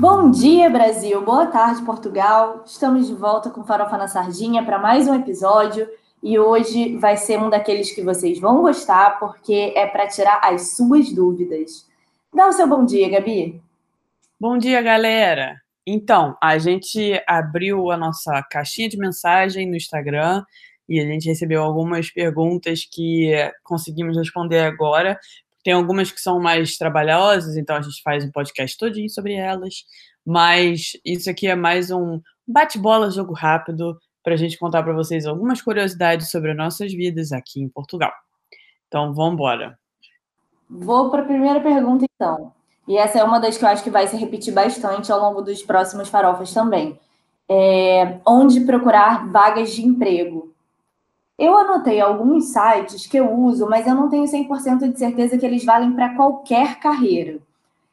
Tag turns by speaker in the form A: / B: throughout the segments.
A: Bom dia, Brasil. Boa tarde, Portugal. Estamos de volta com Farofa na Sardinha para mais um episódio. E hoje vai ser um daqueles que vocês vão gostar, porque é para tirar as suas dúvidas. Dá o seu bom dia, Gabi.
B: Bom dia, galera. Então, a gente abriu a nossa caixinha de mensagem no Instagram e a gente recebeu algumas perguntas que conseguimos responder agora. Tem algumas que são mais trabalhosas, então a gente faz um podcast todinho sobre elas. Mas isso aqui é mais um bate-bola, jogo rápido, para a gente contar para vocês algumas curiosidades sobre as nossas vidas aqui em Portugal. Então, vamos embora.
A: Vou para a primeira pergunta, então. E essa é uma das que eu acho que vai se repetir bastante ao longo dos próximos farofas também. É, onde procurar vagas de emprego? Eu anotei alguns sites que eu uso, mas eu não tenho 100% de certeza que eles valem para qualquer carreira.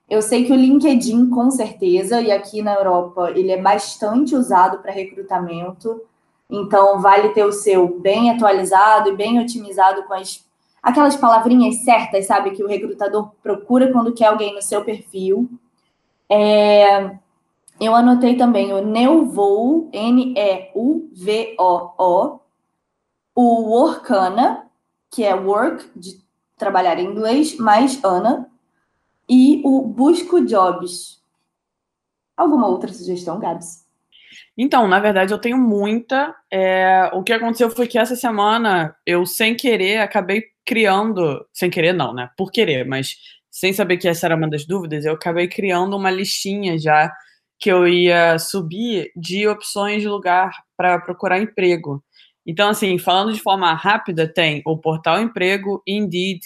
A: Eu sei que o LinkedIn, com certeza, e aqui na Europa ele é bastante usado para recrutamento, então vale ter o seu bem atualizado e bem otimizado com as aquelas palavrinhas certas, sabe, que o recrutador procura quando quer alguém no seu perfil. É, eu anotei também o Neuvoo, N-E-U-V-O-O, o Workana, que é work, de trabalhar em inglês, mais Ana, e o Busco Jobs. Alguma outra sugestão, Gabs?
B: Então, na verdade, eu tenho muita. É, o que aconteceu foi que essa semana eu, sem querer, acabei criando. Sem querer, não, né? Por querer, mas sem saber que essa era uma das dúvidas, eu acabei criando uma listinha já que eu ia subir de opções de lugar para procurar emprego. Então, assim, falando de forma rápida, tem o Portal Emprego, Indeed,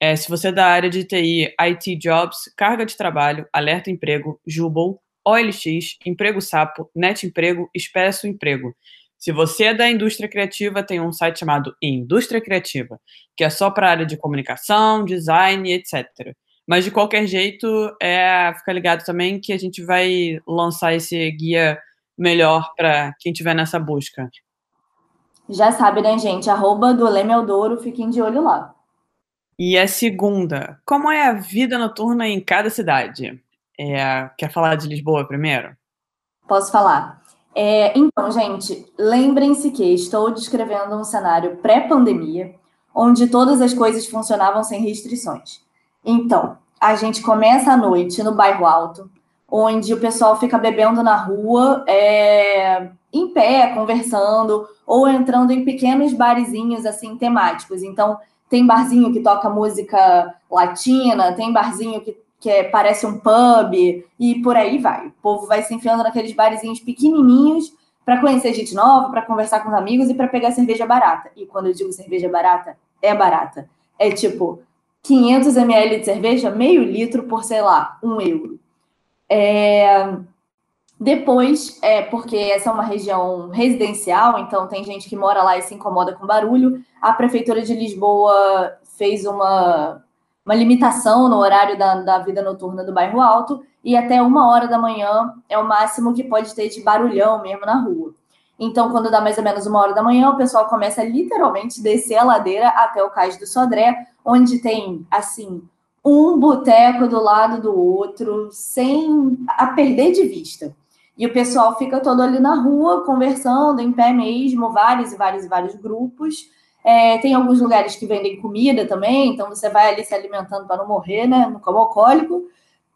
B: é, se você é da área de TI, IT Jobs, Carga de Trabalho, Alerta Emprego, Jubal, OLX, Emprego Sapo, Net Emprego, Expresso Emprego. Se você é da indústria criativa, tem um site chamado Indústria Criativa, que é só para a área de comunicação, design, etc. Mas de qualquer jeito, é, fica ligado também que a gente vai lançar esse guia melhor para quem estiver nessa busca.
A: Já sabe, né, gente? Arroba do Leme Eldoro, fiquem de olho lá.
B: E a segunda, como é a vida noturna em cada cidade? É, quer falar de Lisboa primeiro?
A: Posso falar. É, então, gente, lembrem-se que estou descrevendo um cenário pré-pandemia, onde todas as coisas funcionavam sem restrições. Então, a gente começa a noite no bairro Alto, onde o pessoal fica bebendo na rua, é, em pé, conversando, ou entrando em pequenos barizinhos assim temáticos. Então, tem barzinho que toca música latina, tem barzinho que, que é, parece um pub, e por aí vai. O povo vai se enfiando naqueles barizinhos pequenininhos para conhecer gente nova, para conversar com os amigos e para pegar cerveja barata. E quando eu digo cerveja barata, é barata. É tipo 500 ml de cerveja, meio litro por, sei lá, um euro. É, depois, é porque essa é uma região residencial, então tem gente que mora lá e se incomoda com barulho. A Prefeitura de Lisboa fez uma, uma limitação no horário da, da vida noturna do bairro Alto, e até uma hora da manhã é o máximo que pode ter de barulhão mesmo na rua. Então, quando dá mais ou menos uma hora da manhã, o pessoal começa a literalmente descer a ladeira até o Cais do Sodré, onde tem, assim, um boteco do lado do outro, sem a perder de vista. E o pessoal fica todo ali na rua, conversando, em pé mesmo, vários e vários e vários grupos. É, tem alguns lugares que vendem comida também, então você vai ali se alimentando para não morrer, né? No como alcoólico.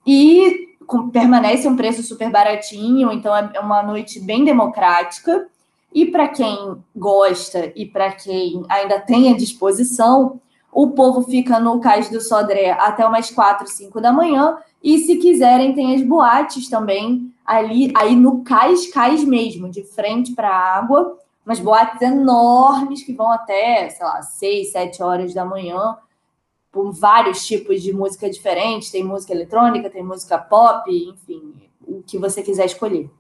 A: E com, permanece um preço super baratinho, então é, é uma noite bem democrática. E para quem gosta e para quem ainda tem a disposição, o povo fica no Cais do Sodré até umas 4, 5 da manhã. E se quiserem, tem as boates também ali, aí no cais, cais mesmo, de frente para a água. Umas boates enormes que vão até, sei lá, 6, 7 horas da manhã, com vários tipos de música diferentes. Tem música eletrônica, tem música pop, enfim, o que você quiser escolher.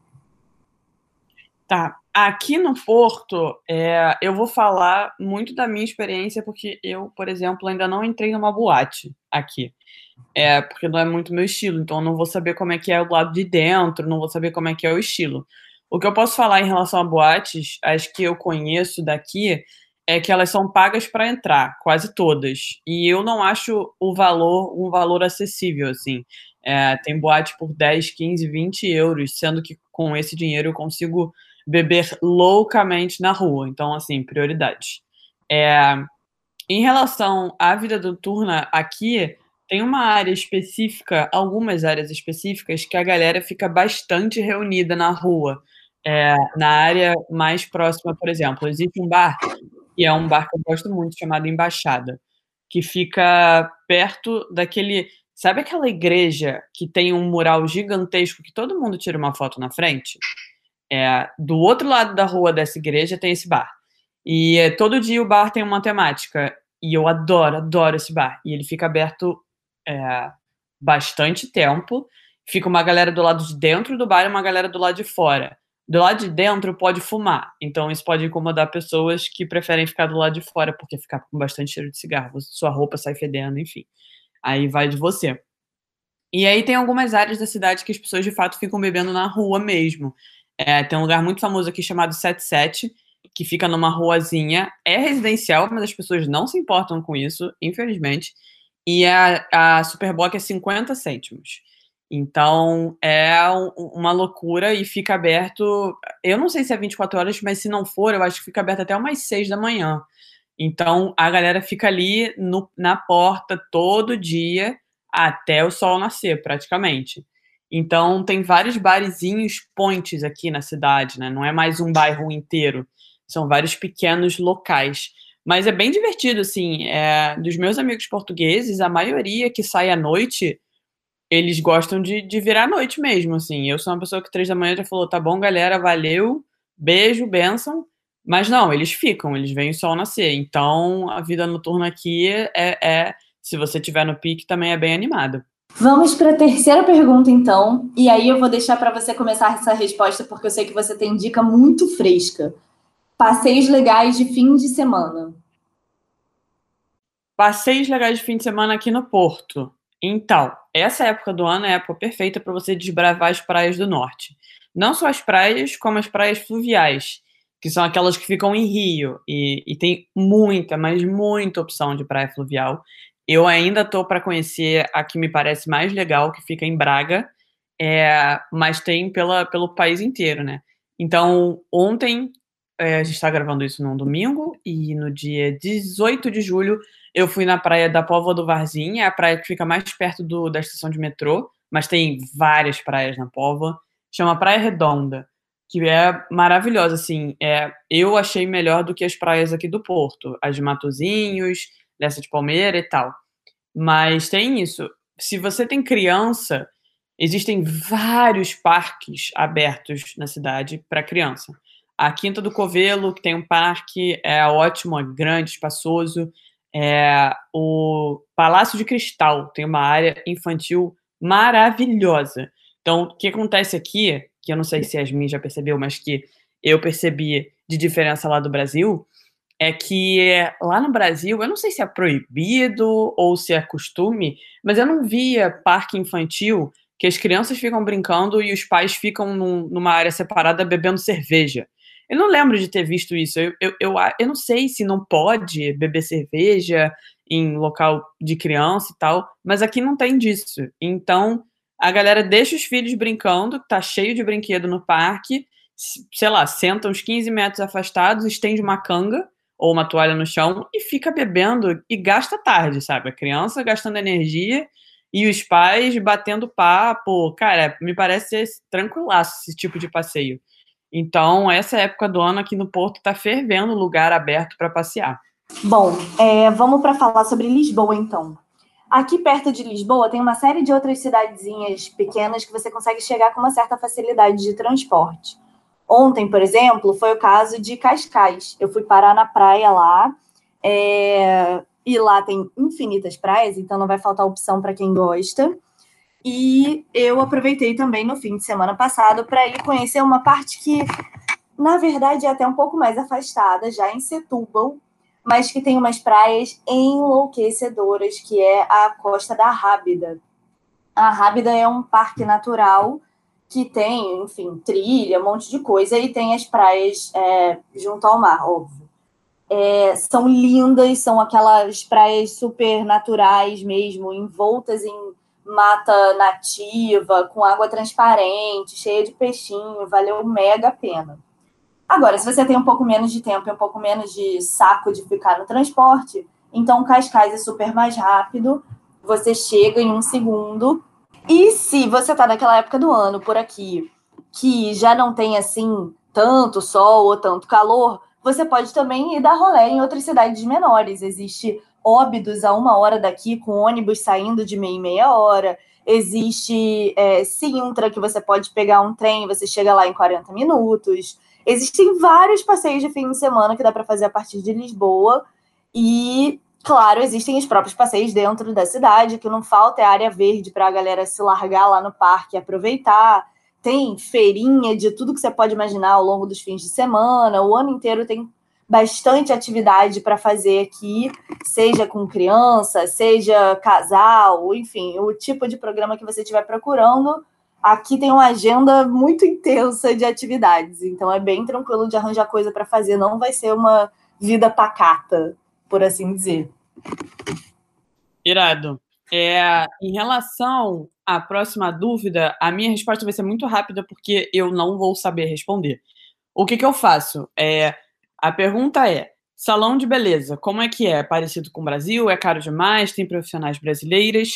B: Tá. Aqui no Porto, é, eu vou falar muito da minha experiência, porque eu, por exemplo, ainda não entrei numa boate aqui. É, porque não é muito meu estilo, então eu não vou saber como é que é o lado de dentro, não vou saber como é que é o estilo. O que eu posso falar em relação a boates, as que eu conheço daqui, é que elas são pagas para entrar, quase todas. E eu não acho o valor um valor acessível, assim. É, tem boate por 10, 15, 20 euros, sendo que com esse dinheiro eu consigo beber loucamente na rua. Então, assim, prioridades. É, em relação à vida noturna, aqui tem uma área específica, algumas áreas específicas, que a galera fica bastante reunida na rua. É, na área mais próxima, por exemplo, existe um bar, que é um bar que eu gosto muito, chamado Embaixada, que fica perto daquele. Sabe aquela igreja que tem um mural gigantesco que todo mundo tira uma foto na frente? É, do outro lado da rua dessa igreja tem esse bar. E é, todo dia o bar tem uma temática. E eu adoro, adoro esse bar. E ele fica aberto é, bastante tempo. Fica uma galera do lado de dentro do bar e uma galera do lado de fora. Do lado de dentro pode fumar, então isso pode incomodar pessoas que preferem ficar do lado de fora, porque ficar com bastante cheiro de cigarro, sua roupa sai fedendo, enfim. Aí vai de você. E aí tem algumas áreas da cidade que as pessoas de fato ficam bebendo na rua mesmo. É, tem um lugar muito famoso aqui chamado 77, que fica numa ruazinha. É residencial, mas as pessoas não se importam com isso, infelizmente. E a, a Superboc é 50 cêntimos. Então é uma loucura e fica aberto. Eu não sei se é 24 horas, mas se não for, eu acho que fica aberto até umas 6 da manhã. Então a galera fica ali no, na porta todo dia até o sol nascer, praticamente. Então tem vários barizinhos pontes aqui na cidade, né? Não é mais um bairro inteiro, são vários pequenos locais. Mas é bem divertido, assim. É, dos meus amigos portugueses, a maioria que sai à noite, eles gostam de, de virar à noite mesmo, assim. Eu sou uma pessoa que três da manhã já falou, tá bom, galera, valeu, beijo, benção. Mas não, eles ficam, eles veem o sol nascer. Então, a vida noturna aqui é, é se você tiver no pique, também é bem animada.
A: Vamos para a terceira pergunta, então. E aí eu vou deixar para você começar essa resposta, porque eu sei que você tem dica muito fresca. Passeios legais de fim de semana.
B: Passeios legais de fim de semana aqui no Porto. Então, essa época do ano é a época perfeita para você desbravar as praias do norte. Não só as praias, como as praias fluviais, que são aquelas que ficam em Rio. E, e tem muita, mas muita opção de praia fluvial. Eu ainda estou para conhecer a que me parece mais legal, que fica em Braga, é, mas tem pela, pelo país inteiro, né? Então, ontem, é, a gente está gravando isso num domingo, e no dia 18 de julho eu fui na praia da Póvoa do Varzim, é a praia que fica mais perto do, da estação de metrô, mas tem várias praias na Póvoa. Chama Praia Redonda, que é maravilhosa, assim. É, eu achei melhor do que as praias aqui do Porto, as de Matozinhos, dessa de Palmeira e tal. Mas tem isso. Se você tem criança, existem vários parques abertos na cidade para criança. A Quinta do Covelo, que tem um parque, é ótimo, é grande, espaçoso. É, o Palácio de Cristal tem uma área infantil maravilhosa. Então, o que acontece aqui, que eu não sei se a Yasmin já percebeu, mas que eu percebi de diferença lá do Brasil, é que lá no Brasil, eu não sei se é proibido ou se é costume, mas eu não via parque infantil que as crianças ficam brincando e os pais ficam num, numa área separada bebendo cerveja. Eu não lembro de ter visto isso. Eu, eu, eu, eu não sei se não pode beber cerveja em local de criança e tal, mas aqui não tem disso. Então, a galera deixa os filhos brincando, tá cheio de brinquedo no parque, sei lá, senta uns 15 metros afastados, estende uma canga ou uma toalha no chão e fica bebendo e gasta tarde, sabe? A criança gastando energia e os pais batendo papo. Cara, me parece tranquilaço esse tipo de passeio. Então, essa época do ano aqui no Porto está fervendo lugar aberto para passear.
A: Bom, é, vamos para falar sobre Lisboa, então. Aqui perto de Lisboa tem uma série de outras cidadezinhas pequenas que você consegue chegar com uma certa facilidade de transporte. Ontem, por exemplo, foi o caso de Cascais. Eu fui parar na praia lá, é... e lá tem infinitas praias, então não vai faltar opção para quem gosta. E eu aproveitei também no fim de semana passado para ir conhecer uma parte que, na verdade, é até um pouco mais afastada, já em Setúbal, mas que tem umas praias enlouquecedoras, que é a Costa da Rábida. A Rábida é um parque natural que tem, enfim, trilha, um monte de coisa, e tem as praias é, junto ao mar, óbvio. É, são lindas, são aquelas praias super naturais mesmo, envoltas em mata nativa, com água transparente, cheia de peixinho, valeu mega a pena. Agora, se você tem um pouco menos de tempo e um pouco menos de saco de ficar no transporte, então Cascais é super mais rápido, você chega em um segundo. E se você está naquela época do ano por aqui, que já não tem assim tanto sol ou tanto calor, você pode também ir dar rolé em outras cidades menores. Existe Óbidos a uma hora daqui, com ônibus saindo de meia e meia hora. Existe é, Sintra, que você pode pegar um trem, você chega lá em 40 minutos. Existem vários passeios de fim de semana que dá para fazer a partir de Lisboa. E, claro, existem os próprios passeios dentro da cidade, que não falta é área verde para a galera se largar lá no parque e aproveitar. Tem feirinha de tudo que você pode imaginar ao longo dos fins de semana. O ano inteiro tem bastante atividade para fazer aqui, seja com criança, seja casal, enfim, o tipo de programa que você estiver procurando. Aqui tem uma agenda muito intensa de atividades, então é bem tranquilo de arranjar coisa para fazer, não vai ser uma vida pacata, por assim dizer.
B: Irado. É, em relação à próxima dúvida, a minha resposta vai ser muito rápida porque eu não vou saber responder. O que, que eu faço? É, a pergunta é: salão de beleza, como é que é? Parecido com o Brasil? É caro demais? Tem profissionais brasileiras?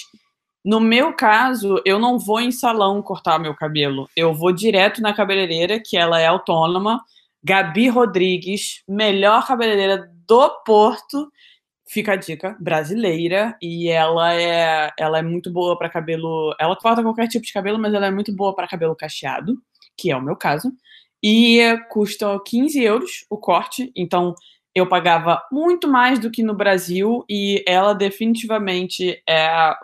B: No meu caso, eu não vou em salão cortar meu cabelo. Eu vou direto na cabeleireira, que ela é autônoma. Gabi Rodrigues, melhor cabeleireira do Porto. Fica a dica, brasileira. E ela é, ela é muito boa para cabelo. Ela corta qualquer tipo de cabelo, mas ela é muito boa para cabelo cacheado, que é o meu caso. E custa 15 euros o corte. Então, eu pagava muito mais do que no Brasil. E ela definitivamente é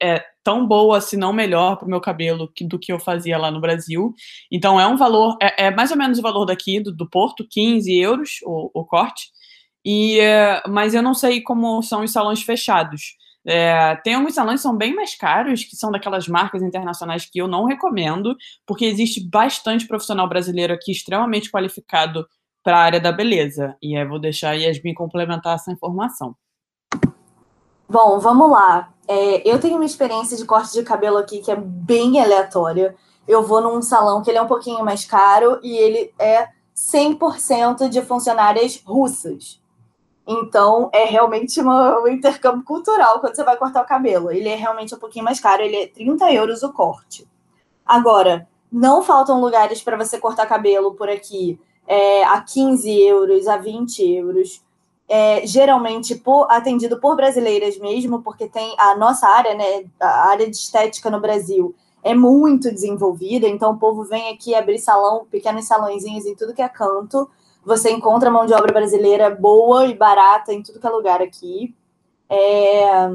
B: é tão boa, se não melhor, para o meu cabelo que, do que eu fazia lá no Brasil. Então é um valor, é, é mais ou menos o valor daqui do, do Porto, 15 euros o, o corte. E, é, mas eu não sei como são os salões fechados. É, tem alguns salões que são bem mais caros, que são daquelas marcas internacionais que eu não recomendo, porque existe bastante profissional brasileiro aqui extremamente qualificado para a área da beleza. E aí vou deixar a Yasmin complementar essa informação.
A: Bom, vamos lá. É, eu tenho uma experiência de corte de cabelo aqui que é bem aleatória. Eu vou num salão que ele é um pouquinho mais caro e ele é 100% de funcionárias russas. Então, é realmente uma, um intercâmbio cultural quando você vai cortar o cabelo. Ele é realmente um pouquinho mais caro, ele é 30 euros o corte. Agora, não faltam lugares para você cortar cabelo por aqui é, a 15 euros, a 20 euros é, geralmente por, atendido por brasileiras mesmo, porque tem a nossa área, né, a área de estética no Brasil é muito desenvolvida, então o povo vem aqui abrir salão, pequenos salõezinhos em tudo que é canto. Você encontra mão de obra brasileira boa e barata em tudo que é lugar aqui. É...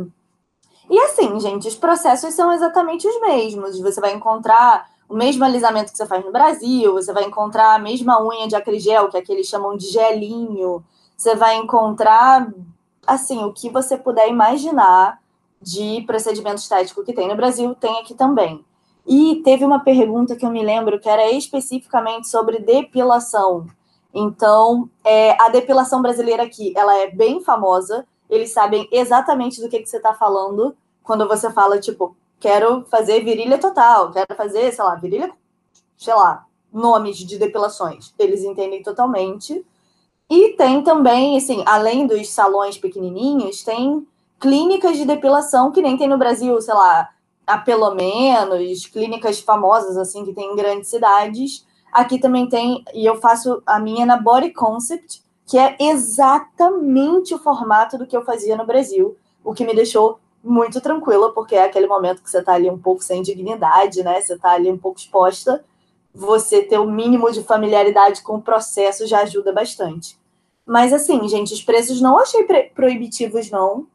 A: E assim, gente, os processos são exatamente os mesmos. Você vai encontrar o mesmo alisamento que você faz no Brasil, você vai encontrar a mesma unha de acrigel, que é que chamam de gelinho. Você vai encontrar, assim, o que você puder imaginar de procedimento estético que tem no Brasil, tem aqui também. E teve uma pergunta que eu me lembro que era especificamente sobre depilação. Então, é, a depilação brasileira aqui, ela é bem famosa. Eles sabem exatamente do que, que você está falando quando você fala, tipo, quero fazer virilha total, quero fazer, sei lá, virilha, sei lá, nomes de depilações. Eles entendem totalmente. E tem também, assim, além dos salões pequenininhos, tem clínicas de depilação que nem tem no Brasil, sei lá, há pelo menos, clínicas famosas, assim, que tem em grandes cidades. Aqui também tem, e eu faço a minha na Body Concept, que é exatamente o formato do que eu fazia no Brasil, o que me deixou muito tranquila, porque é aquele momento que você está ali um pouco sem dignidade, né? Você está ali um pouco exposta. Você ter o mínimo de familiaridade com o processo já ajuda bastante. Mas assim, gente, os preços não achei proibitivos, não.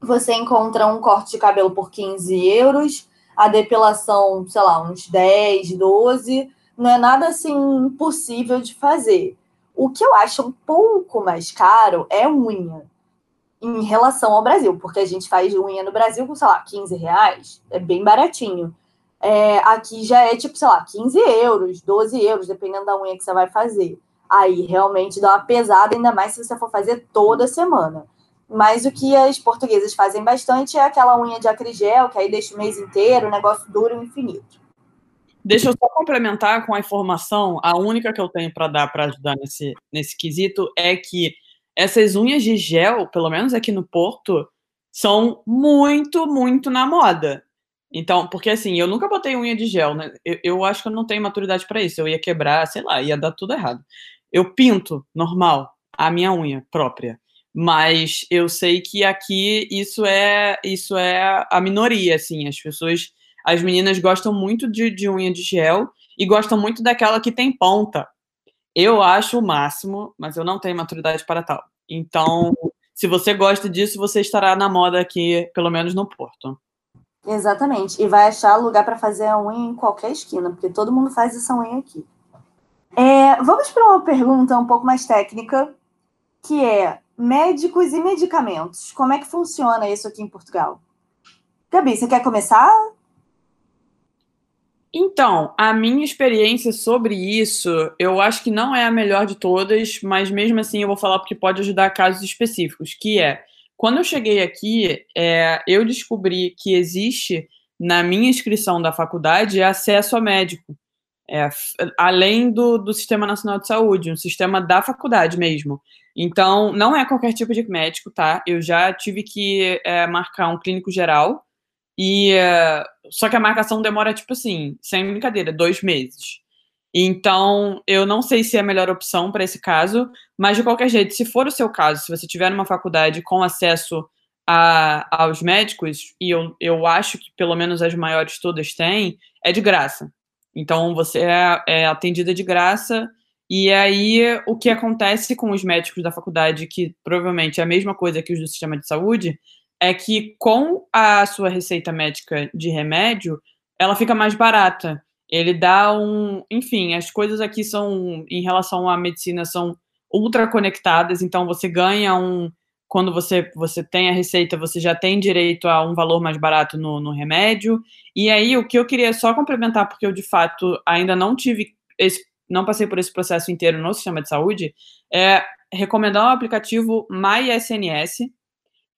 A: Você encontra um corte de cabelo por 15 euros, a depilação, sei lá, uns 10, 12. Não é nada assim impossível de fazer. O que eu acho um pouco mais caro é unha. Em relação ao Brasil, porque a gente faz unha no Brasil com, sei lá, 15 reais, é bem baratinho. É, aqui já é tipo, sei lá, 15 euros, 12 euros, dependendo da unha que você vai fazer aí realmente dá uma pesada, ainda mais se você for fazer toda semana. Mas o que as portuguesas fazem bastante é aquela unha de acrigel, que aí deixa o mês inteiro, o negócio duro e infinito.
B: Deixa eu só complementar com a informação, a única que eu tenho para dar para ajudar nesse, nesse quesito é que essas unhas de gel, pelo menos aqui no Porto, são muito, muito na moda. Então, porque assim, eu nunca botei unha de gel, né? Eu, eu acho que eu não tenho maturidade para isso. Eu ia quebrar, sei lá, ia dar tudo errado. Eu pinto normal a minha unha própria, mas eu sei que aqui isso é isso é a minoria, assim. As pessoas, as meninas gostam muito de, de unha de gel e gostam muito daquela que tem ponta. Eu acho o máximo, mas eu não tenho maturidade para tal. Então, se você gosta disso, você estará na moda aqui, pelo menos no Porto.
A: Exatamente. E vai achar lugar para fazer a unha em qualquer esquina, porque todo mundo faz essa unha aqui. É, vamos para uma pergunta um pouco mais técnica, que é médicos e medicamentos. Como é que funciona isso aqui em Portugal? Gabi, você quer começar?
B: Então, a minha experiência sobre isso, eu acho que não é a melhor de todas, mas mesmo assim eu vou falar porque pode ajudar casos específicos, que é, quando eu cheguei aqui, é, eu descobri que existe na minha inscrição da faculdade acesso a médico, é, além do, do Sistema Nacional de Saúde, um sistema da faculdade mesmo. Então, não é qualquer tipo de médico, tá? Eu já tive que é, marcar um clínico geral, e uh, só que a marcação demora, tipo assim, sem brincadeira, dois meses. Então, eu não sei se é a melhor opção para esse caso, mas de qualquer jeito, se for o seu caso, se você tiver numa faculdade com acesso a, aos médicos, e eu, eu acho que pelo menos as maiores todas têm, é de graça. Então, você é, é atendida de graça, e aí o que acontece com os médicos da faculdade, que provavelmente é a mesma coisa que os do sistema de saúde, é que com a sua receita médica de remédio, ela fica mais barata. Ele dá um. Enfim, as coisas aqui são, em relação à medicina, são ultra conectadas, então você ganha um. Quando você, você tem a receita, você já tem direito a um valor mais barato no, no remédio. E aí, o que eu queria só complementar, porque eu de fato ainda não tive esse, não passei por esse processo inteiro no sistema de saúde, é recomendar o aplicativo MySNS,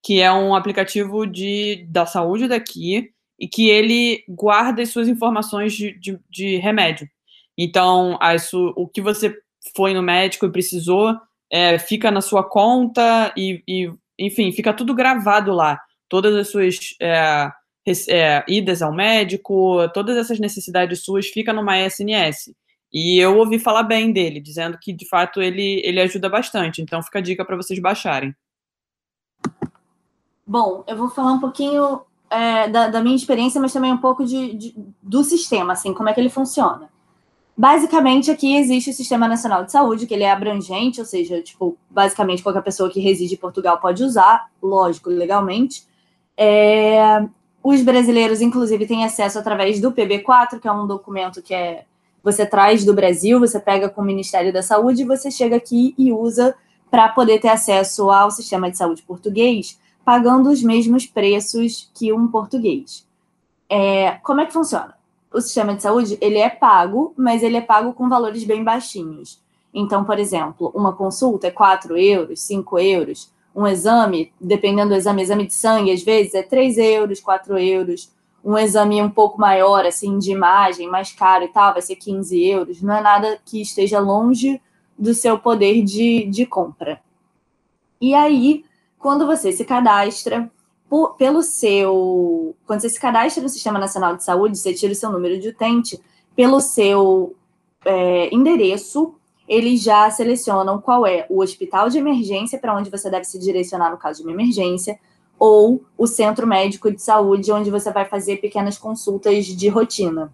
B: que é um aplicativo de, da saúde daqui e que ele guarda as suas informações de, de, de remédio. Então, as, o que você foi no médico e precisou é, fica na sua conta e, e, enfim, fica tudo gravado lá. Todas as suas é, é, idas ao médico, todas essas necessidades suas ficam no MySNS. E eu ouvi falar bem dele, dizendo que de fato ele, ele ajuda bastante. Então fica a dica para vocês baixarem.
A: Bom, eu vou falar um pouquinho é, da, da, minha experiência, mas também um pouco de, de, do sistema, assim, como é que ele funciona. Basicamente, aqui existe o Sistema Nacional de Saúde, que ele é abrangente, ou seja, tipo, basicamente qualquer pessoa que reside em Portugal pode usar, lógico, legalmente. É, os brasileiros, inclusive, têm acesso através do PB4, que é um documento que é você traz do Brasil, você pega com o Ministério da Saúde você chega aqui e usa para poder ter acesso ao sistema de saúde português pagando os mesmos preços que um português. É, como é que funciona? O sistema de saúde ele é pago, mas ele é pago com valores bem baixinhos. Então, por exemplo, uma consulta é 4 euros, 5 euros. Um exame, dependendo do exame, exame de sangue, às vezes é 3 euros, 4 euros. Um exame um pouco maior, assim, de imagem, mais caro e tal, vai ser 15 euros. Não é nada que esteja longe do seu poder de, de compra. E aí, quando você se cadastra por, pelo seu. Quando você se cadastra no Sistema Nacional de Saúde, você tira o seu número de utente, pelo seu é, endereço, eles já selecionam qual é o hospital de emergência para onde você deve se direcionar no caso de uma emergência, ou o centro médico de saúde, onde você vai fazer pequenas consultas de rotina.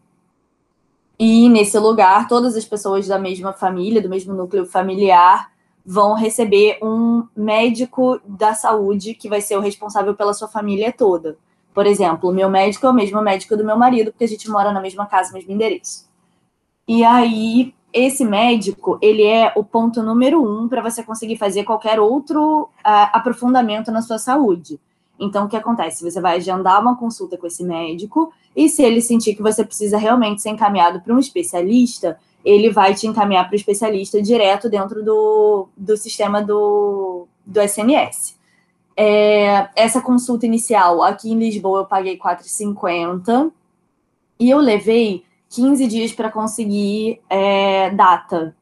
A: E nesse lugar, todas as pessoas da mesma família, do mesmo núcleo familiar, vão receber um médico da saúde que vai ser o responsável pela sua família toda. Por exemplo, meu médico é o mesmo médico do meu marido, porque a gente mora na mesma casa, mesmo endereço. E aí, esse médico, ele é o ponto número um para você conseguir fazer qualquer outro uh, aprofundamento na sua saúde. Então, o que acontece? Você vai agendar uma consulta com esse médico, e se ele sentir que você precisa realmente ser encaminhado para um especialista, ele vai te encaminhar para o especialista direto dentro do, do sistema do, do SNS. É, essa consulta inicial aqui em Lisboa eu paguei 4,50 e eu levei 15 dias para conseguir é, data.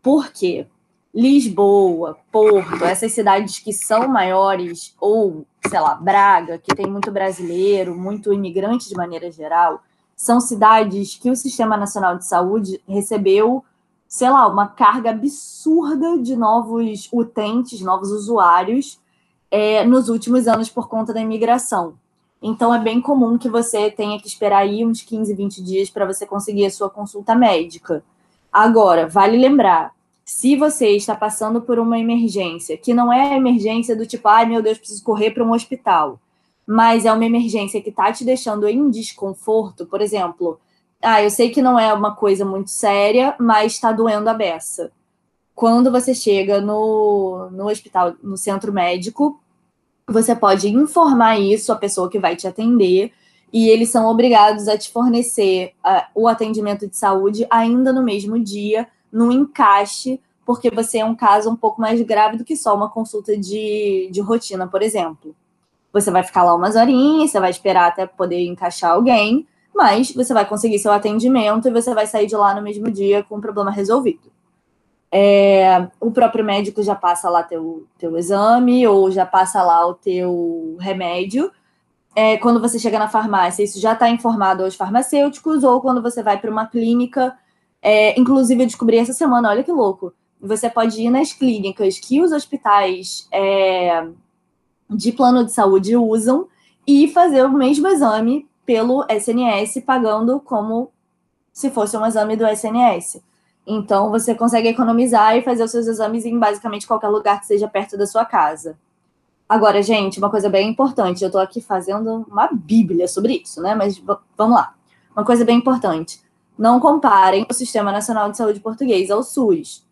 A: Por quê? Lisboa, Porto, essas cidades que são maiores, ou, sei lá, Braga, que tem muito brasileiro, muito imigrante de maneira geral, são cidades que o Sistema Nacional de Saúde recebeu, sei lá, uma carga absurda de novos utentes, novos usuários é, nos últimos anos por conta da imigração. Então, é bem comum que você tenha que esperar aí uns 15, 20 dias para você conseguir a sua consulta médica. Agora, vale lembrar, se você está passando por uma emergência, que não é a emergência do tipo, ai meu Deus, preciso correr para um hospital, mas é uma emergência que está te deixando em desconforto, por exemplo, ah, eu sei que não é uma coisa muito séria, mas está doendo a beça. Quando você chega no, no hospital, no centro médico, você pode informar isso à pessoa que vai te atender e eles são obrigados a te fornecer uh, o atendimento de saúde ainda no mesmo dia, no encaixe, porque você é um caso um pouco mais grave do que só uma consulta de, de rotina, por exemplo. Você vai ficar lá umas horinhas, você vai esperar até poder encaixar alguém, mas você vai conseguir seu atendimento e você vai sair de lá no mesmo dia com o problema resolvido. É, o próprio médico já passa lá teu, teu exame ou já passa lá o teu remédio. É, quando você chega na farmácia, isso já está informado aos farmacêuticos, ou quando você vai para uma clínica. É, inclusive, eu descobri essa semana, olha que louco. Você pode ir nas clínicas que os hospitais é, de plano de saúde usam e fazer o mesmo exame pelo SNS, pagando como se fosse um exame do SNS. Então, você consegue economizar e fazer os seus exames em basicamente qualquer lugar que seja perto da sua casa. Agora, gente, uma coisa bem importante, eu estou aqui fazendo uma bíblia sobre isso, né? Mas vamos lá. Uma coisa bem importante. Não comparem o Sistema Nacional de Saúde Português ao SUS.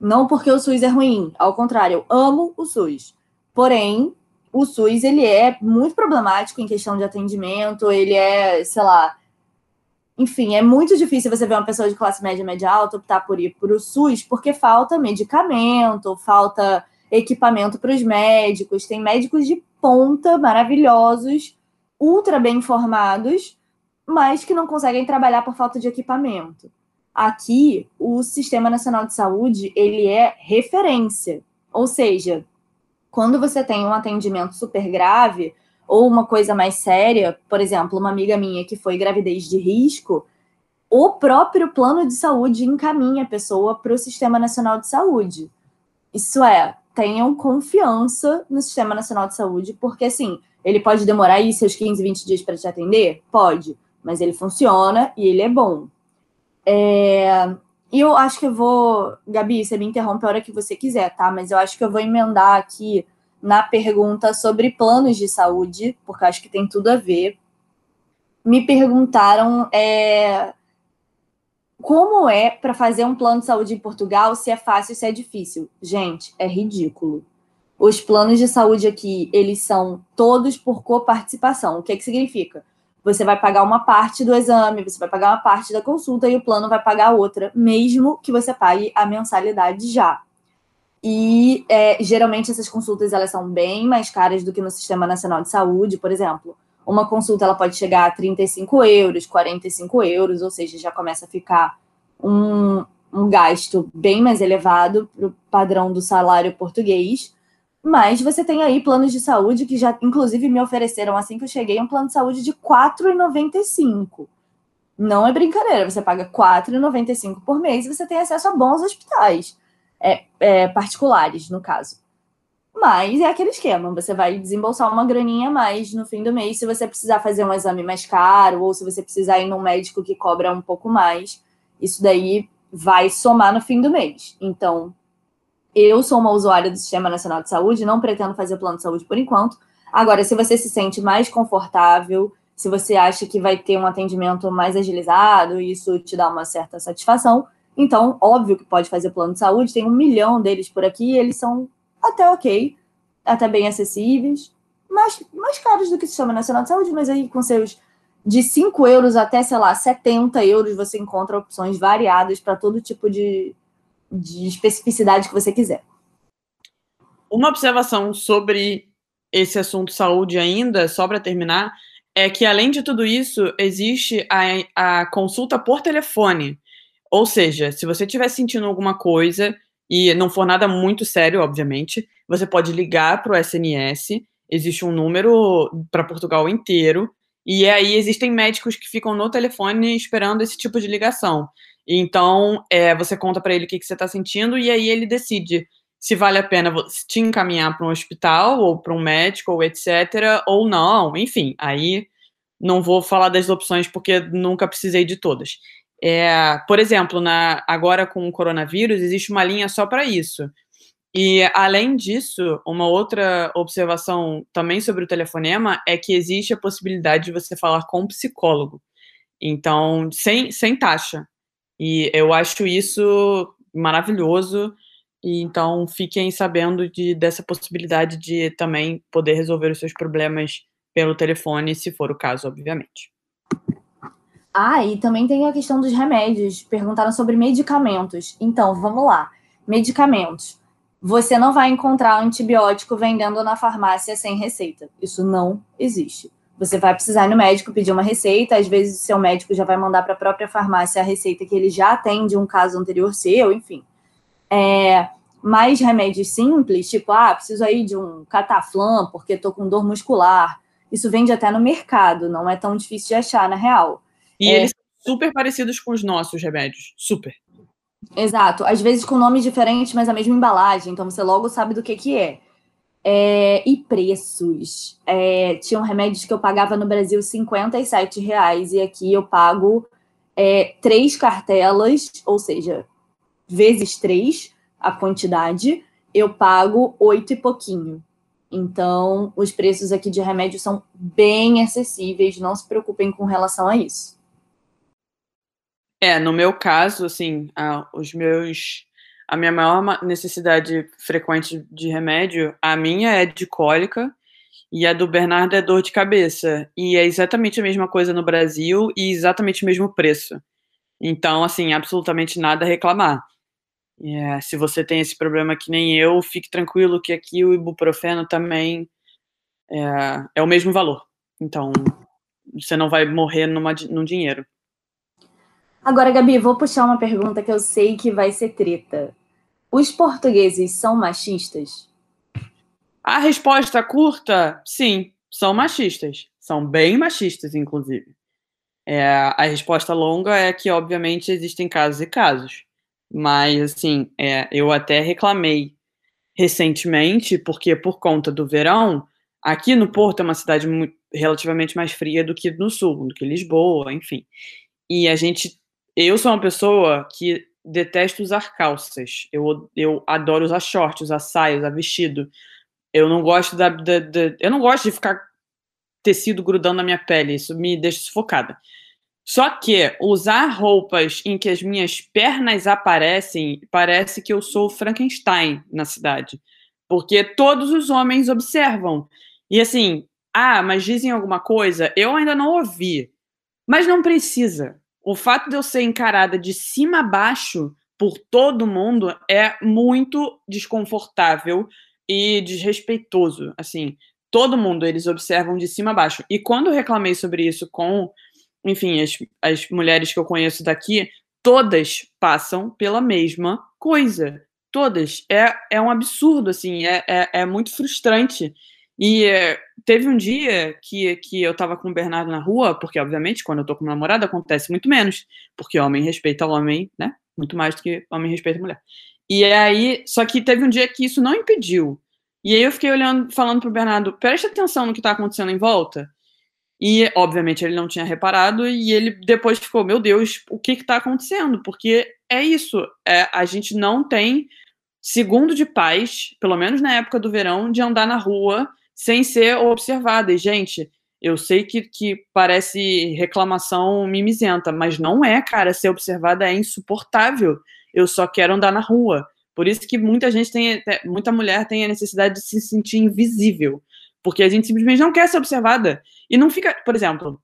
A: Não porque o SUS é ruim, ao contrário, eu amo o SUS. Porém, o SUS ele é muito problemático em questão de atendimento, ele é, sei lá, enfim, é muito difícil você ver uma pessoa de classe média, média alta optar por ir para o SUS, porque falta medicamento, falta equipamento para os médicos. Tem médicos de ponta maravilhosos, ultra bem formados, mas que não conseguem trabalhar por falta de equipamento. Aqui, o Sistema Nacional de Saúde, ele é referência. Ou seja, quando você tem um atendimento super grave, ou uma coisa mais séria, por exemplo, uma amiga minha que foi gravidez de risco, o próprio plano de saúde encaminha a pessoa para o Sistema Nacional de Saúde. Isso é, tenham confiança no Sistema Nacional de Saúde, porque assim, ele pode demorar aí seus 15, 20 dias para te atender? Pode, mas ele funciona e ele é bom. É... E eu acho que eu vou. Gabi, você me interrompe a hora que você quiser, tá? Mas eu acho que eu vou emendar aqui na pergunta sobre planos de saúde, porque acho que tem tudo a ver. Me perguntaram é, como é para fazer um plano de saúde em Portugal, se é fácil, se é difícil. Gente, é ridículo. Os planos de saúde aqui, eles são todos por coparticipação. O que, é que significa? Você vai pagar uma parte do exame, você vai pagar uma parte da consulta e o plano vai pagar outra, mesmo que você pague a mensalidade já. E é, geralmente essas consultas elas são bem mais caras do que no Sistema Nacional de Saúde, por exemplo. Uma consulta ela pode chegar a 35 euros, 45 euros, ou seja, já começa a ficar um, um gasto bem mais elevado para o padrão do salário português. Mas você tem aí planos de saúde que já, inclusive, me ofereceram assim que eu cheguei, um plano de saúde de R$ 4,95. Não é brincadeira, você paga R$ 4,95 por mês e você tem acesso a bons hospitais é, é, particulares, no caso. Mas é aquele esquema, você vai desembolsar uma graninha a mais no fim do mês se você precisar fazer um exame mais caro ou se você precisar ir num médico que cobra um pouco mais. Isso daí vai somar no fim do mês. Então, eu sou uma usuária do Sistema Nacional de Saúde, não pretendo fazer plano de saúde por enquanto. Agora, se você se sente mais confortável, se você acha que vai ter um atendimento mais agilizado, e isso te dá uma certa satisfação, então, óbvio que pode fazer plano de saúde, tem um milhão deles por aqui, e eles são até ok, até bem acessíveis, mais, mais caros do que o Sistema Nacional de Saúde, mas aí com seus de 5 euros até, sei lá, 70 euros, você encontra opções variadas para todo tipo de, de especificidade que você quiser.
B: Uma observação sobre esse assunto saúde ainda, só para terminar, é que além de tudo isso, existe a, a consulta por telefone. Ou seja, se você estiver sentindo alguma coisa e não for nada muito sério, obviamente, você pode ligar para o SNS. Existe um número para Portugal inteiro. E aí existem médicos que ficam no telefone esperando esse tipo de ligação. Então, é, você conta para ele o que, que você está sentindo e aí ele decide se vale a pena te encaminhar para um hospital ou para um médico ou etc. ou não. Enfim, aí não vou falar das opções porque nunca precisei de todas. É, por exemplo, na, agora com o coronavírus, existe uma linha só para isso. E, além disso, uma outra observação também sobre o telefonema é que existe a possibilidade de você falar com um psicólogo. Então, sem, sem taxa. E eu acho isso maravilhoso. E então, fiquem sabendo de, dessa possibilidade de também poder resolver os seus problemas pelo telefone, se for o caso, obviamente.
A: Ah, e também tem a questão dos remédios. Perguntaram sobre medicamentos. Então, vamos lá. Medicamentos. Você não vai encontrar antibiótico vendendo na farmácia sem receita. Isso não existe. Você vai precisar ir no médico pedir uma receita, às vezes o seu médico já vai mandar para a própria farmácia a receita que ele já tem de um caso anterior seu, enfim. É, mais remédios simples, tipo, ah, preciso aí de um cataflã porque estou com dor muscular. Isso vende até no mercado, não é tão difícil de achar na real.
B: E é... eles são super parecidos com os nossos remédios. Super.
A: Exato. Às vezes com nomes diferentes, mas a mesma embalagem. Então você logo sabe do que, que é. É e preços. É, tinham remédios que eu pagava no Brasil 57 reais e aqui eu pago é, três cartelas, ou seja, vezes três a quantidade, eu pago oito e pouquinho. Então, os preços aqui de remédio são bem acessíveis, não se preocupem com relação a isso.
B: É, no meu caso, assim, a, os meus. A minha maior necessidade frequente de remédio, a minha é de cólica e a do Bernardo é dor de cabeça. E é exatamente a mesma coisa no Brasil e exatamente o mesmo preço. Então, assim, absolutamente nada a reclamar. É, se você tem esse problema que nem eu, fique tranquilo que aqui o ibuprofeno também é, é o mesmo valor. Então, você não vai morrer numa, num dinheiro.
A: Agora, Gabi, vou puxar uma pergunta que eu sei que vai ser treta. Os portugueses são machistas?
B: A resposta curta, sim, são machistas. São bem machistas, inclusive. É, a resposta longa é que, obviamente, existem casos e casos. Mas, assim, é, eu até reclamei recentemente, porque por conta do verão, aqui no Porto é uma cidade relativamente mais fria do que no sul, do que Lisboa, enfim. E a gente eu sou uma pessoa que detesto usar calças. Eu, eu adoro usar shorts, usar saia, usar vestido. Eu não gosto da, da, da, eu não gosto de ficar tecido grudando na minha pele. Isso me deixa sufocada. Só que usar roupas em que as minhas pernas aparecem, parece que eu sou Frankenstein na cidade. Porque todos os homens observam. E assim, ah, mas dizem alguma coisa? Eu ainda não ouvi. Mas não precisa o fato de eu ser encarada de cima a baixo por todo mundo é muito desconfortável e desrespeitoso. Assim, todo mundo eles observam de cima a baixo. E quando eu reclamei sobre isso com, enfim, as, as mulheres que eu conheço daqui, todas passam pela mesma coisa. Todas. É, é um absurdo, assim, é, é, é muito frustrante. E é, teve um dia que, que eu tava com o Bernardo na rua, porque, obviamente, quando eu tô com uma namorada, acontece muito menos, porque homem respeita o homem, né? Muito mais do que homem respeita a mulher. E aí, só que teve um dia que isso não impediu. E aí eu fiquei olhando, falando pro Bernardo, preste atenção no que tá acontecendo em volta. E, obviamente, ele não tinha reparado, e ele depois ficou, meu Deus, o que que tá acontecendo? Porque é isso, é, a gente não tem segundo de paz, pelo menos na época do verão, de andar na rua sem ser observada. E, gente, eu sei que, que parece reclamação mimizenta, mas não é, cara. Ser observada é insuportável. Eu só quero andar na rua. Por isso que muita gente tem, muita mulher tem a necessidade de se sentir invisível. Porque a gente simplesmente não quer ser observada. E não fica, por exemplo,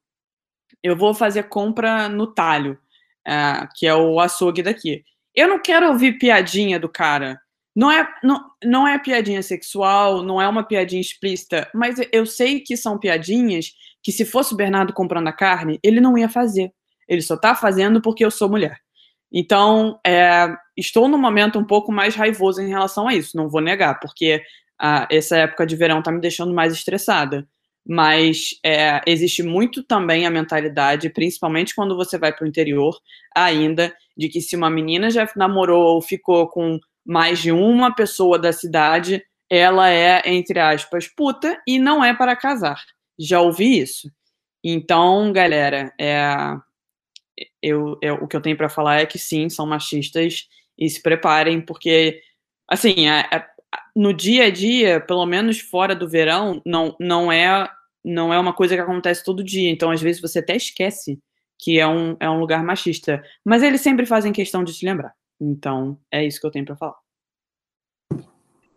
B: eu vou fazer compra no talho, uh, que é o açougue daqui. Eu não quero ouvir piadinha do cara Não é, não, não é piadinha sexual, não é uma piadinha explícita, mas eu sei que são piadinhas que, se fosse o Bernardo comprando a carne, ele não ia fazer. Ele só tá fazendo porque eu sou mulher. Então, é, estou num momento um pouco mais raivoso em relação a isso, não vou negar, porque a, essa época de verão tá me deixando mais estressada. Mas é, existe muito também a mentalidade, principalmente quando você vai para o interior, ainda, de que se uma menina já namorou ou ficou com mais de uma pessoa da cidade, ela é, entre aspas, puta e não é para casar. Já ouvi isso. Então, galera, é, eu, eu, o que eu tenho para falar é que sim, são machistas e se preparem, porque, assim, é, é, no dia a dia, pelo menos fora do verão, não, não, é, não é uma coisa que acontece todo dia. Então, às vezes, você até esquece que é um, é um lugar machista. Mas eles sempre fazem questão de te lembrar. Então, é isso que eu tenho para falar.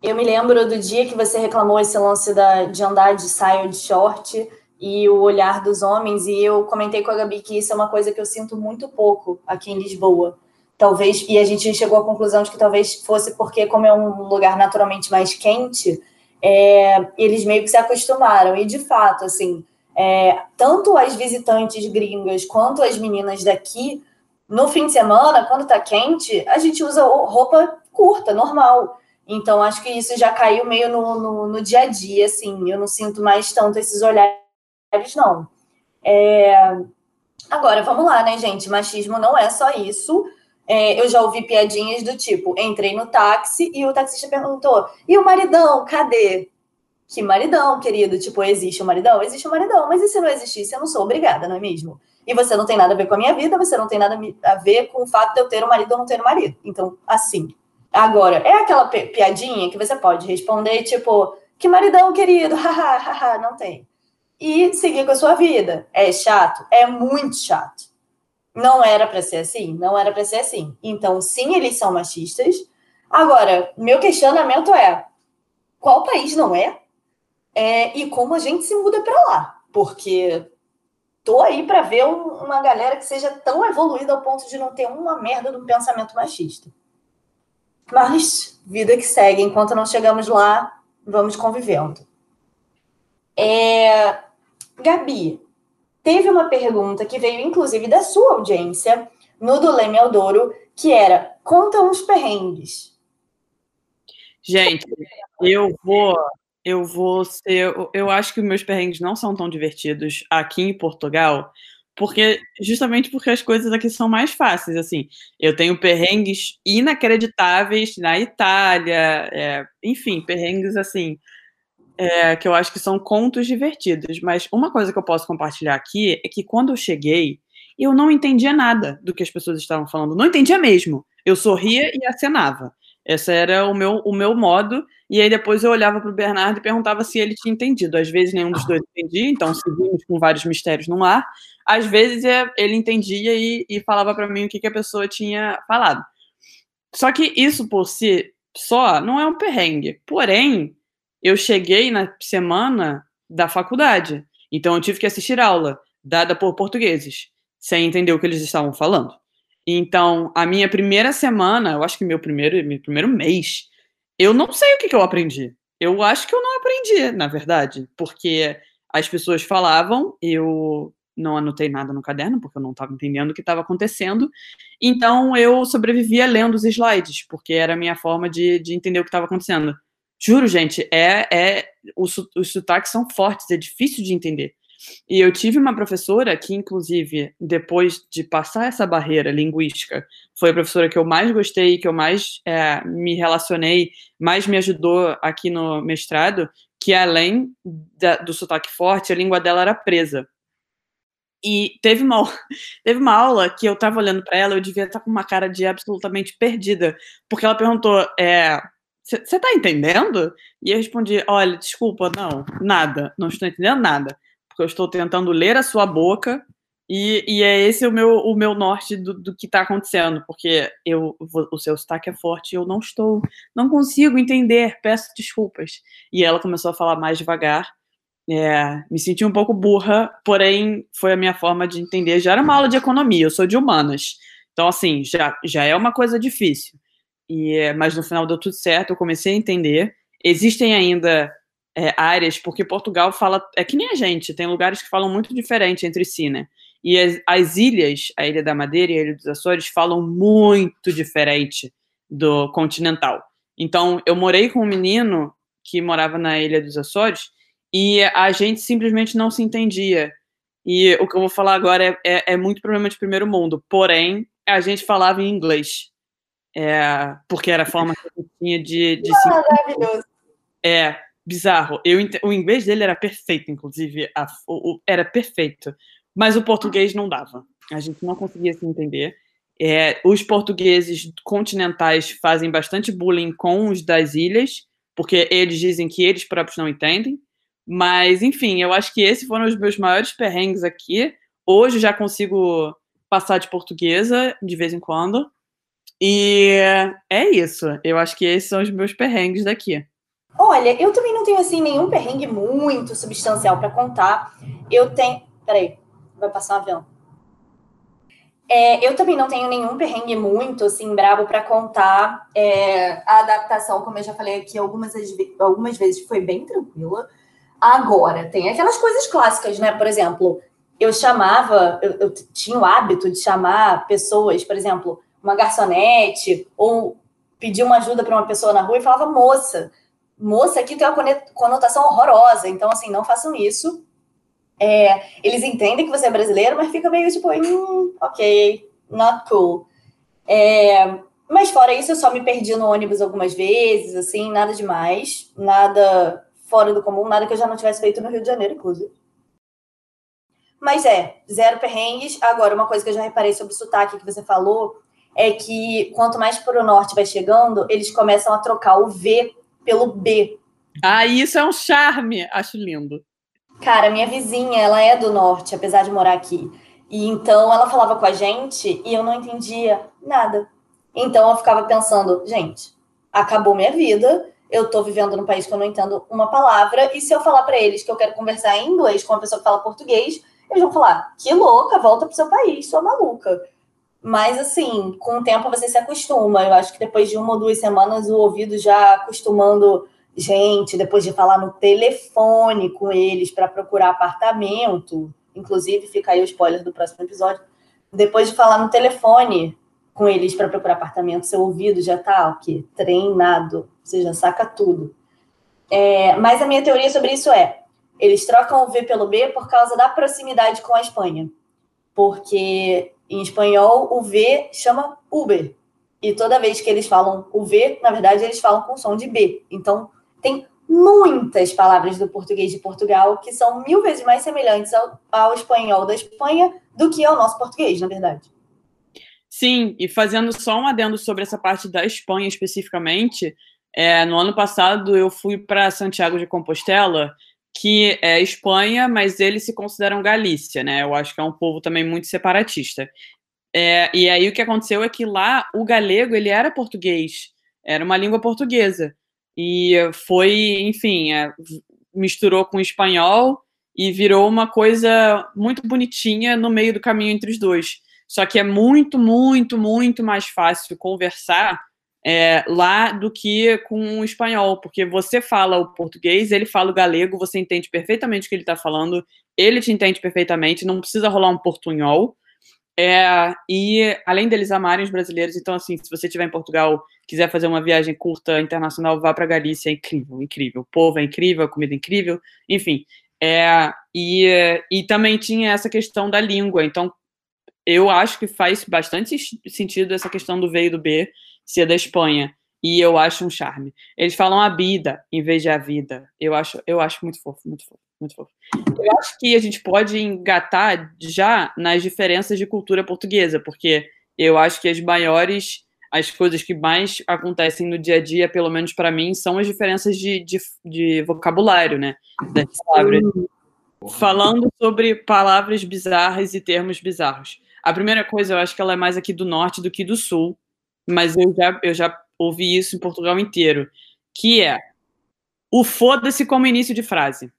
A: Eu me lembro do dia que você reclamou esse lance da, de andar de saia de short e o olhar dos homens, e eu comentei com a Gabi que isso é uma coisa que eu sinto muito pouco aqui em Lisboa. Talvez, e a gente chegou à conclusão de que talvez fosse porque, como é um lugar naturalmente mais quente, é, eles meio que se acostumaram. E de fato, assim, é, tanto as visitantes gringas quanto as meninas daqui no fim de semana, quando tá quente, a gente usa roupa curta, normal. Então, acho que isso já caiu meio no, no, no dia a dia, assim. Eu não sinto mais tanto esses olhares, não. É... Agora, vamos lá, né, gente? Machismo não é só isso. É, eu já ouvi piadinhas do tipo: entrei no táxi e o taxista perguntou: e o maridão, cadê? Que maridão, querido? Tipo, existe o um maridão? Existe o um maridão, mas e se não existisse? Eu não sou obrigada, não é mesmo? E você não tem nada a ver com a minha vida, você não tem nada a ver com o fato de eu ter um marido ou não ter um marido. Então, assim. Agora, é aquela piadinha que você pode responder, tipo, que maridão, querido, haha, haha, não tem. E seguir com a sua vida. É chato? É muito chato. Não era para ser assim? Não era para ser assim. Então, sim, eles são machistas. Agora, meu questionamento é: qual país não é? é e como a gente se muda para lá? Porque tô aí para ver um, uma galera que seja tão evoluída ao ponto de não ter uma merda de um pensamento machista. Mas, vida que segue, enquanto não chegamos lá, vamos convivendo. É... Gabi, teve uma pergunta que veio, inclusive, da sua audiência, no do Leme Aldoro, que era: conta uns perrengues.
B: Gente, eu vou eu vou ser. Eu acho que meus perrengues não são tão divertidos aqui em Portugal, porque justamente porque as coisas aqui são mais fáceis. Assim, eu tenho perrengues inacreditáveis na Itália, é, enfim, perrengues assim. É, que eu acho que são contos divertidos. Mas uma coisa que eu posso compartilhar aqui é que quando eu cheguei, eu não entendia nada do que as pessoas estavam falando. Não entendia mesmo. Eu sorria e acenava. Esse era o meu, o meu modo. E aí depois eu olhava para o Bernardo e perguntava se ele tinha entendido. Às vezes nenhum dos dois entendia, então seguimos com vários mistérios no ar. Às vezes é, ele entendia e, e falava para mim o que, que a pessoa tinha falado. Só que isso por si só não é um perrengue. Porém, eu cheguei na semana da faculdade. Então eu tive que assistir aula dada por portugueses, sem entender o que eles estavam falando. Então, a minha primeira semana, eu acho que meu primeiro, meu primeiro mês, eu não sei o que, que eu aprendi. Eu acho que eu não aprendi, na verdade, porque as pessoas falavam, eu não anotei nada no caderno, porque eu não estava entendendo o que estava acontecendo. Então, eu sobrevivia lendo os slides, porque era a minha forma de, de entender o que estava acontecendo. Juro, gente, é, é os, os sotaques são fortes, é difícil de entender. E eu tive uma professora que, inclusive, depois de passar essa barreira linguística, foi a professora que eu mais gostei, que eu mais é, me relacionei, mais me ajudou aqui no mestrado, que além da, do sotaque forte, a língua dela era presa. E teve uma, teve uma aula que eu estava olhando para ela, eu devia estar tá com uma cara de absolutamente perdida, porque ela perguntou: é, você está entendendo? E eu respondi: olha, desculpa, não, nada, não estou entendendo nada porque eu estou tentando ler a sua boca e, e é esse o meu, o meu norte do, do que está acontecendo, porque eu, o seu sotaque é forte e eu não estou, não consigo entender, peço desculpas. E ela começou a falar mais devagar, é, me senti um pouco burra, porém foi a minha forma de entender. Já era uma aula de economia, eu sou de humanas, então assim, já, já é uma coisa difícil. e, mas no final deu tudo certo, eu comecei a entender. Existem ainda é, áreas, porque Portugal fala. É que nem a gente, tem lugares que falam muito diferente entre si, né? E as, as ilhas, a Ilha da Madeira e a Ilha dos Açores, falam muito diferente do continental. Então, eu morei com um menino que morava na Ilha dos Açores e a gente simplesmente não se entendia. E o que eu vou falar agora é, é, é muito problema de primeiro mundo. Porém, a gente falava em inglês. É, porque era a forma que eu tinha de, de se. Maravilhoso. É, bizarro. Eu, o inglês dele era perfeito, inclusive. A, o, era perfeito. Mas o português não dava. A gente não conseguia se entender. É, os portugueses continentais fazem bastante bullying com os das ilhas, porque eles dizem que eles próprios não entendem. Mas, enfim, eu acho que esses foram os meus maiores perrengues aqui. Hoje já consigo passar de portuguesa de vez em quando. E é isso. Eu acho que esses são os meus perrengues daqui.
A: Olha, eu também não tenho assim nenhum perrengue muito substancial para contar. Eu tenho. Peraí, vai passar um avião. É, eu também não tenho nenhum perrengue muito assim brabo para contar. É, a adaptação, como eu já falei aqui algumas, algumas vezes, foi bem tranquila. Agora, tem aquelas coisas clássicas, né? Por exemplo, eu chamava, eu, eu tinha o hábito de chamar pessoas, por exemplo, uma garçonete, ou pedir uma ajuda para uma pessoa na rua e falava moça. Moça aqui tem uma conotação horrorosa, então, assim, não façam isso. É, eles entendem que você é brasileiro, mas fica meio tipo, hum, ok, not cool. É, mas fora isso, eu só me perdi no ônibus algumas vezes, assim, nada demais, nada fora do comum, nada que eu já não tivesse feito no Rio de Janeiro, inclusive. Mas é, zero perrengues. Agora, uma coisa que eu já reparei sobre o sotaque que você falou é que quanto mais para o norte vai chegando, eles começam a trocar o V pelo B.
B: Ah, isso é um charme. Acho lindo.
A: Cara, minha vizinha, ela é do norte, apesar de morar aqui. E então ela falava com a gente e eu não entendia nada. Então eu ficava pensando, gente, acabou minha vida, eu tô vivendo num país que eu não entendo uma palavra, e se eu falar para eles que eu quero conversar em inglês com uma pessoa que fala português, eles vão falar: que louca, volta pro seu país, sua maluca. Mas, assim, com o tempo você se acostuma. Eu acho que depois de uma ou duas semanas o ouvido já acostumando gente, depois de falar no telefone com eles para procurar apartamento. Inclusive, fica aí o spoiler do próximo episódio. Depois de falar no telefone com eles para procurar apartamento, seu ouvido já está o quê? Treinado. Você já saca tudo. É, mas a minha teoria sobre isso é: eles trocam o V pelo B por causa da proximidade com a Espanha. Porque em espanhol o V chama Uber. E toda vez que eles falam o V, na verdade, eles falam com som de B. Então, tem muitas palavras do português de Portugal que são mil vezes mais semelhantes ao, ao espanhol da Espanha do que ao nosso português, na verdade.
B: Sim, e fazendo só um adendo sobre essa parte da Espanha especificamente, é, no ano passado eu fui para Santiago de Compostela que é Espanha, mas eles se consideram Galícia, né? Eu acho que é um povo também muito separatista. É, e aí o que aconteceu é que lá o galego ele era português, era uma língua portuguesa e foi, enfim, é, misturou com espanhol e virou uma coisa muito bonitinha no meio do caminho entre os dois. Só que é muito, muito, muito mais fácil conversar é, lá do que com o espanhol, porque você fala o português, ele fala o galego, você entende perfeitamente o que ele está falando, ele te entende perfeitamente, não precisa rolar um portunhol. É, e além deles amarem os brasileiros, então assim, se você estiver em Portugal, quiser fazer uma viagem curta internacional, vá para Galícia, é incrível, incrível. O povo é incrível, a comida é incrível, enfim. É, e, e também tinha essa questão da língua, então eu acho que faz bastante sentido essa questão do V e do B, ser da Espanha. E eu acho um charme. Eles falam a vida em vez de a vida. Eu acho, eu acho muito fofo, muito fofo, muito fofo. Eu acho que a gente pode engatar já nas diferenças de cultura portuguesa, porque eu acho que as maiores, as coisas que mais acontecem no dia a dia, pelo menos para mim, são as diferenças de, de, de vocabulário, né? Das palavras. Falando sobre palavras bizarras e termos bizarros. A primeira coisa, eu acho que ela é mais aqui do norte do que do sul mas eu já, eu já ouvi isso em Portugal inteiro, que é o foda-se como início de frase.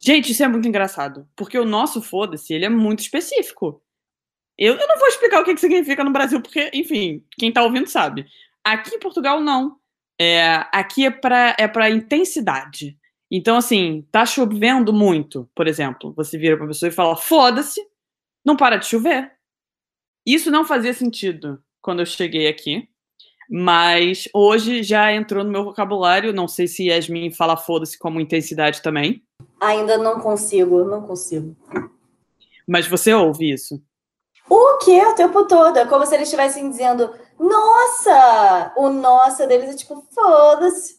B: Gente, isso é muito engraçado, porque o nosso foda-se, ele é muito específico. Eu, eu não vou explicar o que, que significa no Brasil, porque, enfim, quem tá ouvindo sabe. Aqui em Portugal, não. É, aqui é para é pra intensidade. Então, assim, tá chovendo muito, por exemplo. Você vira pra pessoa e fala, foda-se, não para de chover. Isso não fazia sentido quando eu cheguei aqui. Mas hoje já entrou no meu vocabulário. Não sei se Yasmin fala foda-se como intensidade também.
A: Ainda não consigo, não consigo.
B: Mas você ouve isso?
A: O que? O tempo todo. É como se eles estivessem dizendo, nossa! O nossa deles é tipo, foda-se.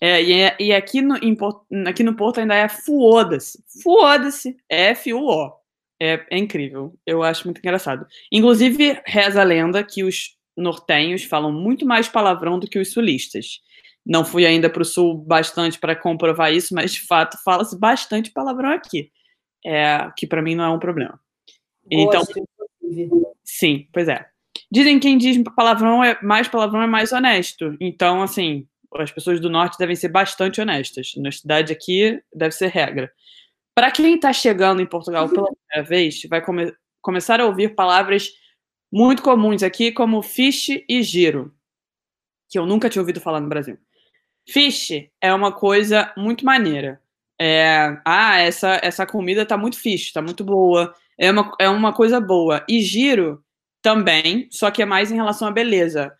B: É, e, é, e aqui, no, em, aqui no Porto ainda é foda-se. Foda-se. F-U-O. É, é incrível. Eu acho muito engraçado. Inclusive, reza a lenda que os nortenhos falam muito mais palavrão do que os sulistas. Não fui ainda para o sul bastante para comprovar isso, mas de fato fala-se bastante palavrão aqui, é, que para mim não é um problema. Então, sim, pois é. Dizem que quem diz palavrão é mais palavrão é mais honesto. Então, assim, as pessoas do norte devem ser bastante honestas. Na cidade aqui deve ser regra. Para quem está chegando em Portugal pela primeira vez, vai come começar a ouvir palavras muito comuns aqui, como fish e giro, que eu nunca tinha ouvido falar no Brasil. Fish é uma coisa muito maneira. É, ah, essa, essa comida tá muito fish, tá muito boa. É uma, é uma coisa boa. E giro também, só que é mais em relação à beleza.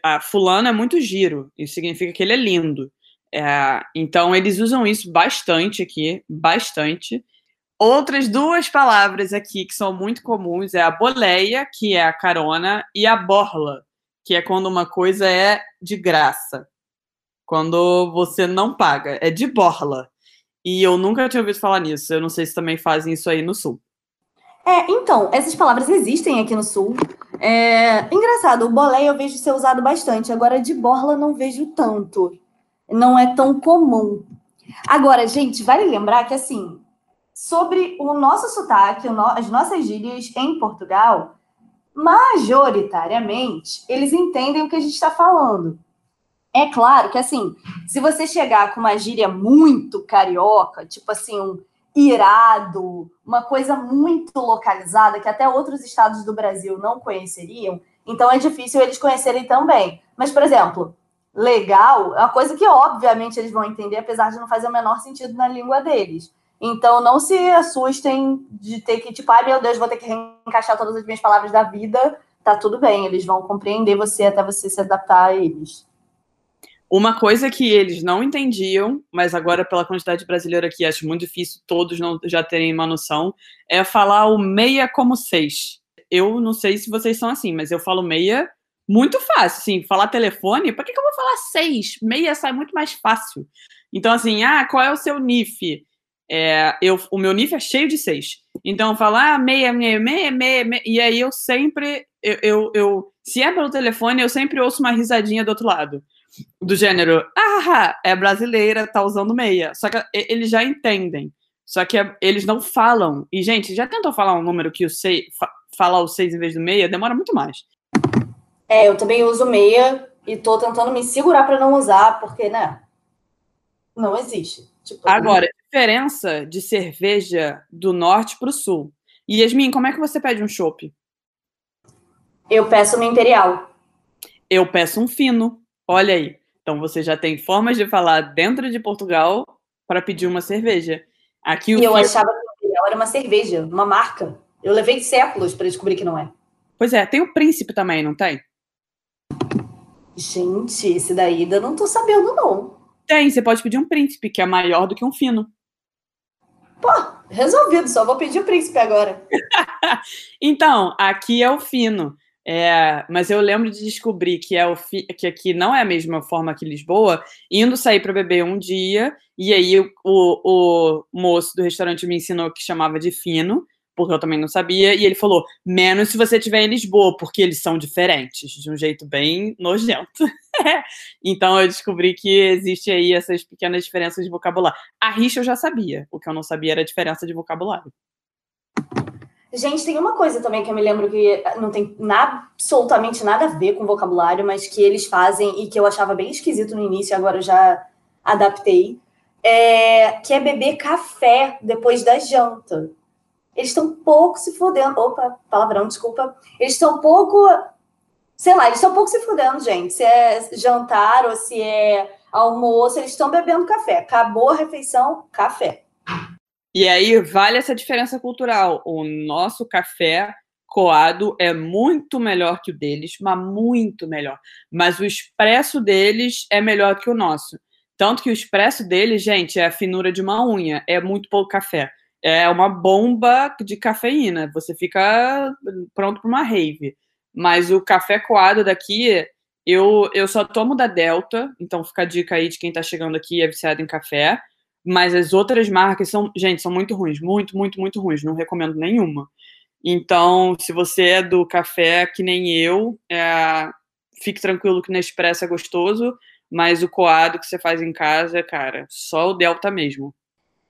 B: A fulano é muito giro, isso significa que ele é lindo. É, então, eles usam isso bastante aqui, bastante. Outras duas palavras aqui que são muito comuns é a boleia, que é a carona, e a borla, que é quando uma coisa é de graça. Quando você não paga. É de borla. E eu nunca tinha ouvido falar nisso. Eu não sei se também fazem isso aí no sul.
A: É, então, essas palavras existem aqui no sul. É, engraçado, o boleia eu vejo ser usado bastante. Agora, de borla não vejo tanto. Não é tão comum. Agora, gente, vale lembrar que, assim, sobre o nosso sotaque, as nossas gírias em Portugal, majoritariamente, eles entendem o que a gente está falando. É claro que, assim, se você chegar com uma gíria muito carioca, tipo assim, um irado, uma coisa muito localizada, que até outros estados do Brasil não conheceriam, então é difícil eles conhecerem também. Mas, por exemplo, legal é uma coisa que, obviamente, eles vão entender, apesar de não fazer o menor sentido na língua deles. Então, não se assustem de ter que, tipo, ai meu Deus, vou ter que reencaixar todas as minhas palavras da vida. Tá tudo bem, eles vão compreender você até você se adaptar a eles.
B: Uma coisa que eles não entendiam, mas agora, pela quantidade brasileira aqui, acho muito difícil todos não já terem uma noção, é falar o meia como seis. Eu não sei se vocês são assim, mas eu falo meia muito fácil. Assim, falar telefone, por que, que eu vou falar seis? Meia sai muito mais fácil. Então, assim, ah, qual é o seu NIF? É, eu, o meu NIF é cheio de seis. Então, falar ah, meia, meia, meia, meia, meia, e aí eu sempre, eu, eu, eu, se é pelo telefone, eu sempre ouço uma risadinha do outro lado. Do gênero, ah, é brasileira, tá usando meia. Só que eles já entendem. Só que é, eles não falam. E, gente, já tentou falar um número que o seis, fa, falar o seis em vez do meia? Demora muito mais.
A: É, eu também uso meia e tô tentando me segurar para não usar, porque, né? Não existe.
B: Tipo, Agora, diferença de cerveja do norte para o sul. E Yasmin, como é que você pede um chopp?
A: Eu peço uma imperial.
B: Eu peço um fino. Olha aí. Então você já tem formas de falar dentro de Portugal para pedir uma cerveja. Aqui
A: e eu achava que imperial era uma cerveja, uma marca. Eu levei séculos para descobrir que não é.
B: Pois é, tem o príncipe também, não tem?
A: Gente, esse daí ainda não tô sabendo, não.
B: Tem, você pode pedir um príncipe, que é maior do que um fino.
A: Pô, resolvido, só vou pedir o príncipe agora.
B: então, aqui é o fino. É, mas eu lembro de descobrir que, é o fi, que aqui não é a mesma forma que Lisboa, indo sair para beber um dia, e aí o, o, o moço do restaurante me ensinou que chamava de fino, porque eu também não sabia, e ele falou: menos se você estiver em Lisboa, porque eles são diferentes, de um jeito bem nojento. então eu descobri que existe aí essas pequenas diferenças de vocabulário. A rixa eu já sabia, o que eu não sabia era a diferença de vocabulário.
A: Gente, tem uma coisa também que eu me lembro que não tem nada, absolutamente nada a ver com vocabulário, mas que eles fazem e que eu achava bem esquisito no início, agora eu já adaptei, é, que é beber café depois da janta eles estão pouco se fodendo. Opa, palavrão, desculpa. Eles estão pouco sei lá, eles estão pouco se fudendo, gente. Se é jantar ou se é almoço, eles estão bebendo café. Acabou a refeição, café.
B: E aí vale essa diferença cultural. O nosso café coado é muito melhor que o deles, mas muito melhor. Mas o expresso deles é melhor que o nosso. Tanto que o expresso deles, gente, é a finura de uma unha, é muito pouco café. É uma bomba de cafeína. Você fica pronto para uma rave. Mas o café coado daqui, eu, eu só tomo da Delta, então fica a dica aí de quem está chegando aqui e é viciado em café. Mas as outras marcas são, gente, são muito ruins, muito, muito, muito ruins. Não recomendo nenhuma. Então, se você é do café que nem eu, é, fique tranquilo que Nespresso é gostoso, mas o coado que você faz em casa, cara, só o Delta mesmo.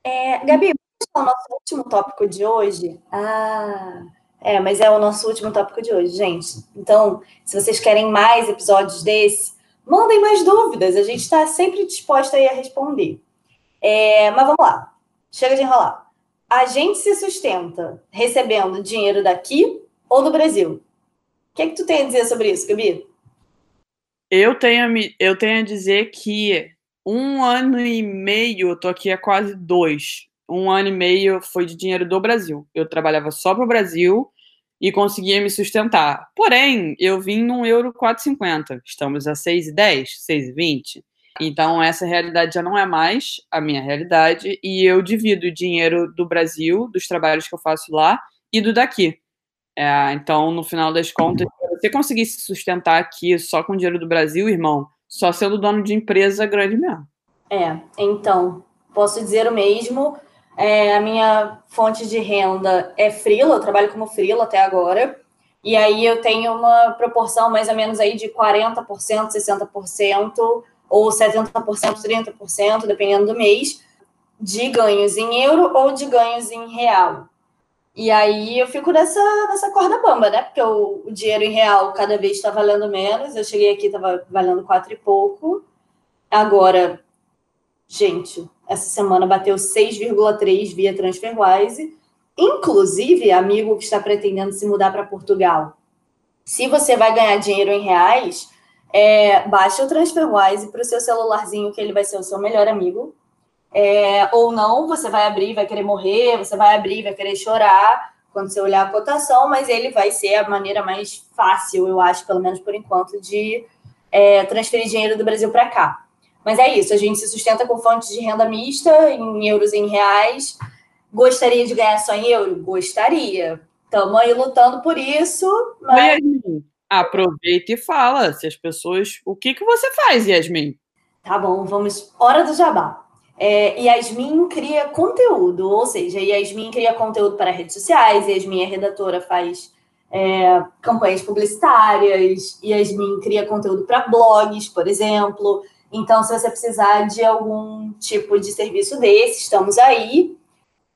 A: É, Gabi, o nosso último tópico de hoje. Ah, é, mas é o nosso último tópico de hoje, gente. Então, se vocês querem mais episódios desse, mandem mais dúvidas. A gente está sempre disposta a responder. É, mas vamos lá. Chega de enrolar a gente se sustenta recebendo dinheiro daqui ou do Brasil? O que, é que tu tem a dizer sobre isso, Gabi?
B: Eu tenho, eu tenho a dizer que um ano e meio, eu tô aqui há quase dois. Um ano e meio foi de dinheiro do Brasil. Eu trabalhava só para o Brasil e conseguia me sustentar. Porém, eu vim num euro 4,50. Estamos a 6,10, 6,20. Então, essa realidade já não é mais a minha realidade e eu divido o dinheiro do Brasil, dos trabalhos que eu faço lá, e do daqui. É, então, no final das contas, se você conseguir se sustentar aqui só com o dinheiro do Brasil, irmão, só sendo dono de empresa grande mesmo.
A: É, então, posso dizer o mesmo. É, a minha fonte de renda é frila, eu trabalho como frila até agora. E aí eu tenho uma proporção mais ou menos aí de 40%, 60% ou 70%, 30%, dependendo do mês, de ganhos em euro ou de ganhos em real. E aí eu fico nessa, nessa corda bamba, né? Porque o, o dinheiro em real cada vez está valendo menos. Eu cheguei aqui, estava valendo quatro e pouco. Agora, gente, essa semana bateu 6,3 via TransferWise. Inclusive, amigo que está pretendendo se mudar para Portugal. Se você vai ganhar dinheiro em reais, é, baixe o TransferWise para o seu celularzinho, que ele vai ser o seu melhor amigo. É, ou não, você vai abrir, vai querer morrer, você vai abrir, vai querer chorar quando você olhar a cotação, mas ele vai ser a maneira mais fácil, eu acho, pelo menos por enquanto, de é, transferir dinheiro do Brasil para cá. Mas é isso, a gente se sustenta com fontes de renda mista, em euros e em reais. Gostaria de ganhar só em euro? Gostaria. Estamos aí lutando por isso.
B: Mas... Aproveita e fala se as pessoas. O que, que você faz, Yasmin?
A: Tá bom, vamos. Hora do jabá. É, Yasmin cria conteúdo, ou seja, Yasmin cria conteúdo para redes sociais, Yasmin é redatora, faz é, campanhas publicitárias, Yasmin cria conteúdo para blogs, por exemplo. Então, se você precisar de algum tipo de serviço desse, estamos aí.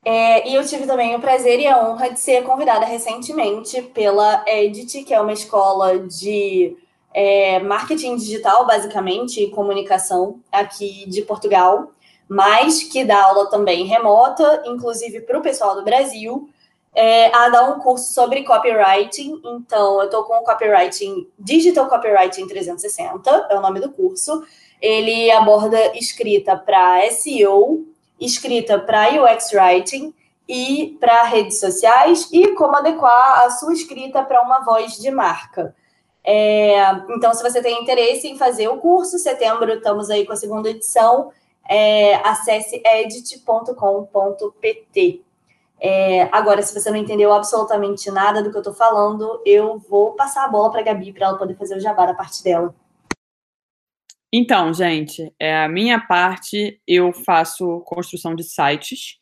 A: É, e eu tive também o prazer e a honra de ser convidada recentemente pela Edit, que é uma escola de é, marketing digital, basicamente, e comunicação aqui de Portugal, mas que dá aula também remota, inclusive para o pessoal do Brasil, é, a dar um curso sobre copywriting. Então, eu estou com o copywriting, Digital Copywriting 360, é o nome do curso. Ele aborda escrita para SEO, escrita para UX Writing e para redes sociais e como adequar a sua escrita para uma voz de marca. É, então, se você tem interesse em fazer o curso, setembro estamos aí com a segunda edição, é, acesse edit.com.pt. É, agora, se você não entendeu absolutamente nada do que eu estou falando, eu vou passar a bola para a Gabi para ela poder fazer o jabá da parte dela.
B: Então, gente, é, a minha parte eu faço construção de sites.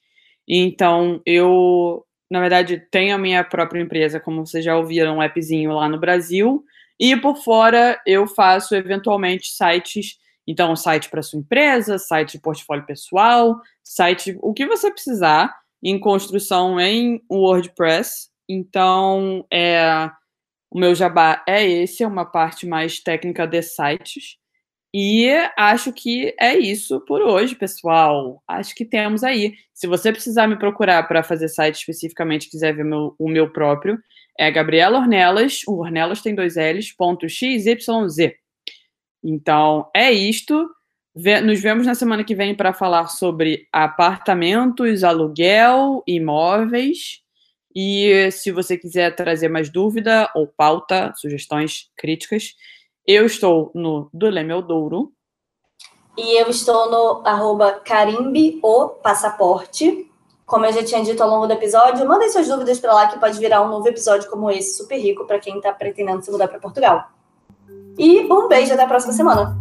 B: Então, eu, na verdade, tenho a minha própria empresa, como vocês já ouviram, um appzinho lá no Brasil. E por fora, eu faço eventualmente sites. Então, site para sua empresa, site de portfólio pessoal, site, o que você precisar em construção em WordPress. Então, é, o meu jabá é esse, é uma parte mais técnica de sites. E acho que é isso por hoje, pessoal. Acho que temos aí. Se você precisar me procurar para fazer site especificamente, quiser ver meu, o meu próprio, é Gabriela Ornelas, o Ornelas tem dois L's, ponto XYZ. Então, é isto. Nos vemos na semana que vem para falar sobre apartamentos, aluguel, imóveis. E se você quiser trazer mais dúvida ou pauta, sugestões, críticas, eu estou no Dulemel Douro.
A: E eu estou no arroba carimbe passaporte. Como eu já tinha dito ao longo do episódio, mandem suas dúvidas para lá que pode virar um novo episódio como esse, super rico, para quem está pretendendo se mudar para Portugal. E um beijo até a próxima semana.